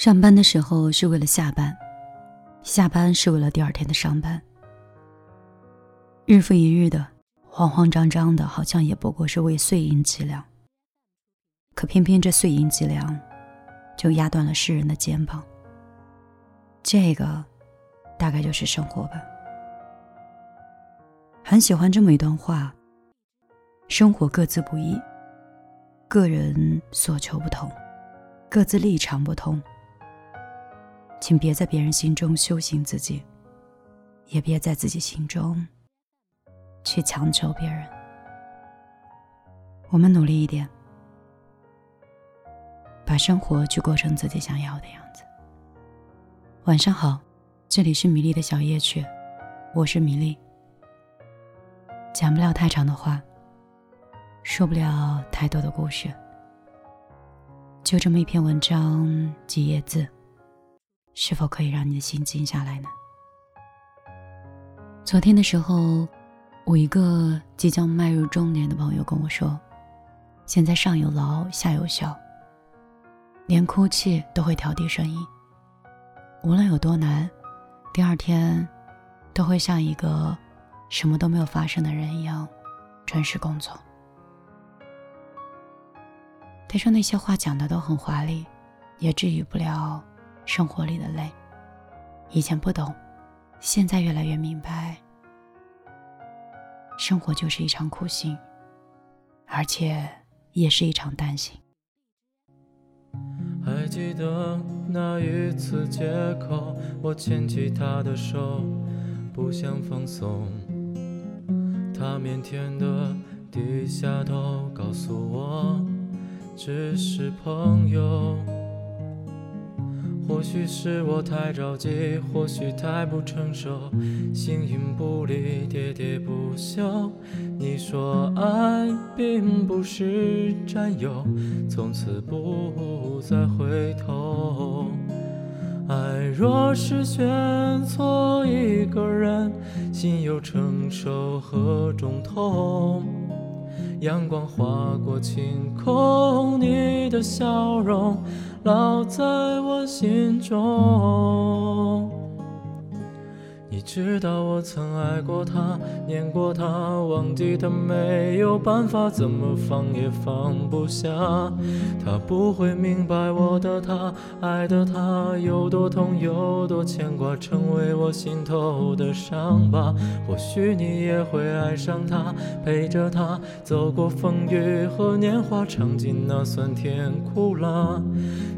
上班的时候是为了下班，下班是为了第二天的上班。日复一日的，慌慌张张的，好像也不过是为碎银几两。可偏偏这碎银几两，就压断了世人的肩膀。这个，大概就是生活吧。很喜欢这么一段话：生活各自不易，个人所求不同，各自立场不同。请别在别人心中修行自己，也别在自己心中去强求别人。我们努力一点，把生活去过成自己想要的样子。晚上好，这里是米粒的小夜曲，我是米粒。讲不了太长的话，说不了太多的故事，就这么一篇文章，几页字。是否可以让你的心静下来呢？昨天的时候，我一个即将迈入中年的朋友跟我说：“现在上有老下有小，连哭泣都会调低声音。无论有多难，第二天都会像一个什么都没有发生的人一样准时工作。”他说那些话讲的都很华丽，也治愈不了。生活里的累，以前不懂，现在越来越明白。生活就是一场苦行，而且也是一场担心。还记得那一次借口，我牵起他的手，不想放松。他腼腆的低下头，告诉我，只是朋友。或许是我太着急，或许太不成熟，形影不离，喋喋不休。你说爱并不是占有，从此不再回头。爱若是选错一个人，心又承受何种痛？阳光划过晴空，你的笑容。烙在我心中。你知道我曾爱过他，念过他，忘记他没有办法，怎么放也放不下。他不会明白我的他，爱的他有多痛，有多牵挂，成为我心头的伤疤。或许你也会爱上他，陪着他走过风雨和年华，尝尽那酸甜苦辣。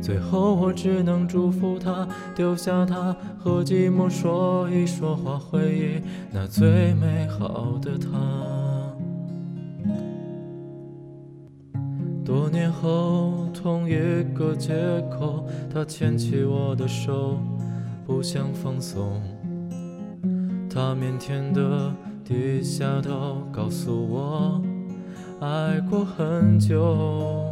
最后我只能祝福他，丢下他和寂寞说一说。话回忆那最美好的他。多年后，同一个街口，他牵起我的手，不想放松。他腼腆的低下头，告诉我，爱过很久。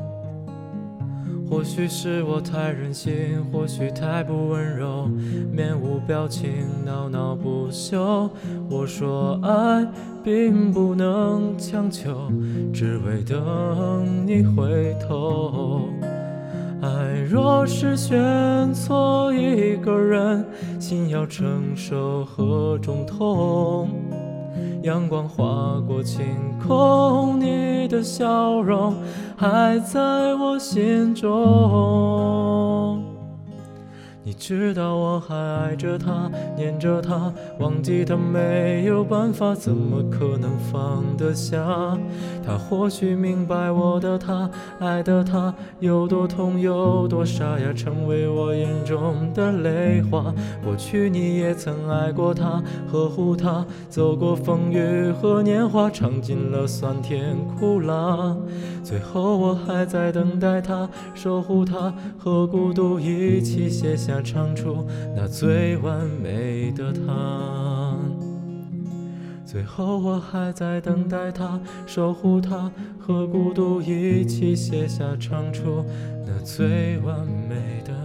或许是我太任性，或许太不温柔，面无表情，闹闹不休。我说爱并不能强求，只为等你回头。爱若是选错一个人，心要承受何种痛？阳光划过晴空，你的笑容还在我心中。你知道我还爱着他，念着他，忘记他没有办法，怎么可能放得下？他或许明白我的他，爱的他有多痛，有多沙哑，成为我眼中的泪花。过去你也曾爱过他，呵护他，走过风雨和年华，尝尽了酸甜苦辣。最后我还在等待他，守护他，和孤独一起写下。唱出那最完美的他，最后我还在等待他，守护他，和孤独一起写下唱出那最完美的。